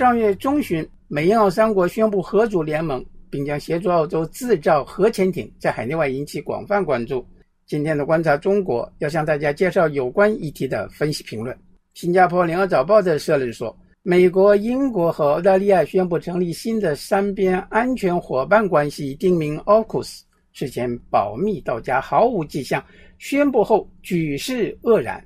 上月中旬，美英澳三国宣布合组联盟，并将协助澳洲制造核潜艇，在海内外引起广泛关注。今天的观察中国要向大家介绍有关议题的分析评论。新加坡联合早报的社论说，美国、英国和澳大利亚宣布成立新的三边安全伙伴关系，定名 AUKUS，事前保密到家，毫无迹象。宣布后举世愕然。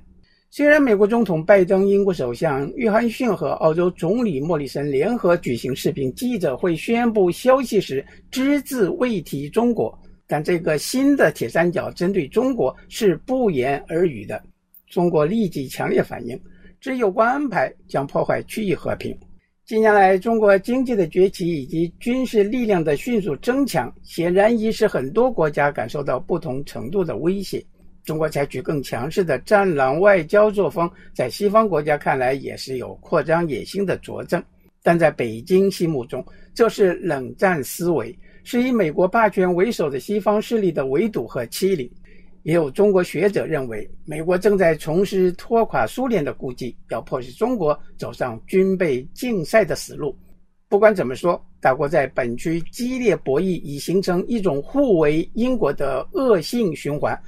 虽然美国总统拜登、英国首相约翰逊和澳洲总理莫里森联合举行视频记者会宣布消息时只字未提中国，但这个新的铁三角针对中国是不言而喻的。中国立即强烈反应，指有关安排将破坏区域和平。近年来，中国经济的崛起以及军事力量的迅速增强，显然已使很多国家感受到不同程度的威胁。中国采取更强势的战狼外交作风，在西方国家看来也是有扩张野心的佐证，但在北京心目中，这是冷战思维，是以美国霸权为首的西方势力的围堵和欺凌。也有中国学者认为，美国正在从事拖垮苏联的估计，要迫使中国走上军备竞赛的死路。不管怎么说，大国在本区激烈博弈，已形成一种互为因果的恶性循环。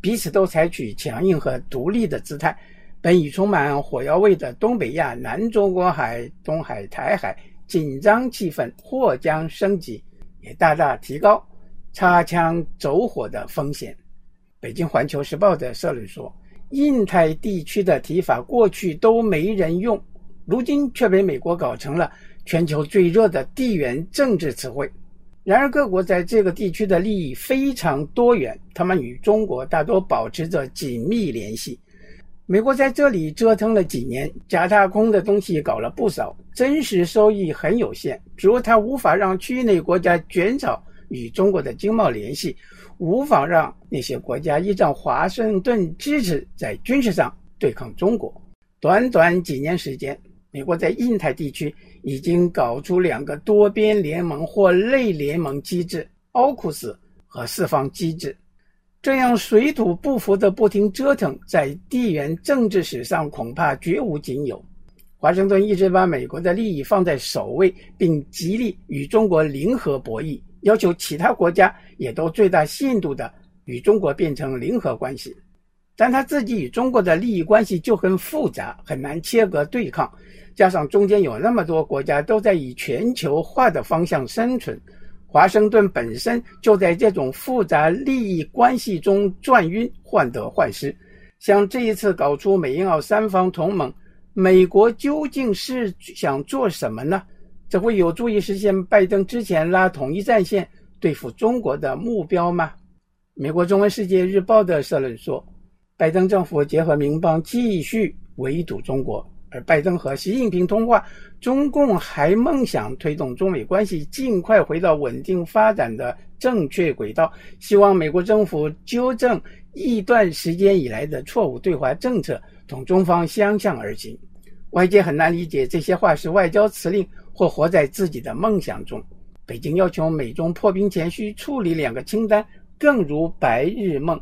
彼此都采取强硬和独立的姿态，本已充满火药味的东北亚、南中国海、东海、台海紧张气氛或将升级，也大大提高擦枪走火的风险。北京环球时报的社论说：“印太地区的提法过去都没人用，如今却被美国搞成了全球最热的地缘政治词汇。”然而，各国在这个地区的利益非常多元，他们与中国大多保持着紧密联系。美国在这里折腾了几年，假大空的东西搞了不少，真实收益很有限。比如，它无法让区域内国家减少与中国的经贸联系，无法让那些国家依仗华盛顿支持在军事上对抗中国。短短几年时间。美国在印太地区已经搞出两个多边联盟或类联盟机制——奥库斯和四方机制。这样水土不服的不停折腾，在地缘政治史上恐怕绝无仅有。华盛顿一直把美国的利益放在首位，并极力与中国零和博弈，要求其他国家也都最大限度地与中国变成零和关系。但他自己与中国的利益关系就很复杂，很难切割对抗。加上中间有那么多国家都在以全球化的方向生存，华盛顿本身就在这种复杂利益关系中转晕，患得患失。像这一次搞出美英澳三方同盟，美国究竟是想做什么呢？这会有助于实现拜登之前拉统一战线对付中国的目标吗？美国中文世界日报的社论说，拜登政府结合民邦继续围堵中国。而拜登和习近平通话，中共还梦想推动中美关系尽快回到稳定发展的正确轨道，希望美国政府纠正一段时间以来的错误对华政策，同中方相向而行。外界很难理解这些话是外交辞令，或活在自己的梦想中。北京要求美中破冰前需处理两个清单，更如白日梦。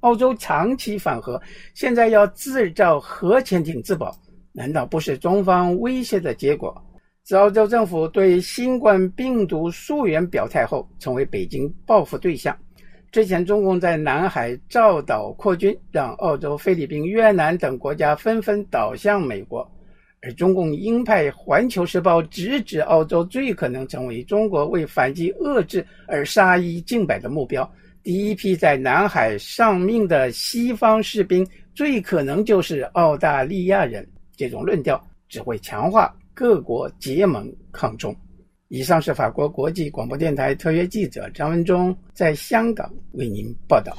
澳洲长期反核，现在要制造核潜艇自保。难道不是中方威胁的结果？自澳洲政府对新冠病毒溯源表态后，成为北京报复对象。之前，中共在南海造岛扩军，让澳洲、菲律宾、越南等国家纷纷倒向美国。而中共鹰派《环球时报》直指澳洲最可能成为中国为反击遏制而杀一儆百的目标。第一批在南海丧命的西方士兵，最可能就是澳大利亚人。这种论调只会强化各国结盟抗中。以上是法国国际广播电台特约记者张文忠在香港为您报道。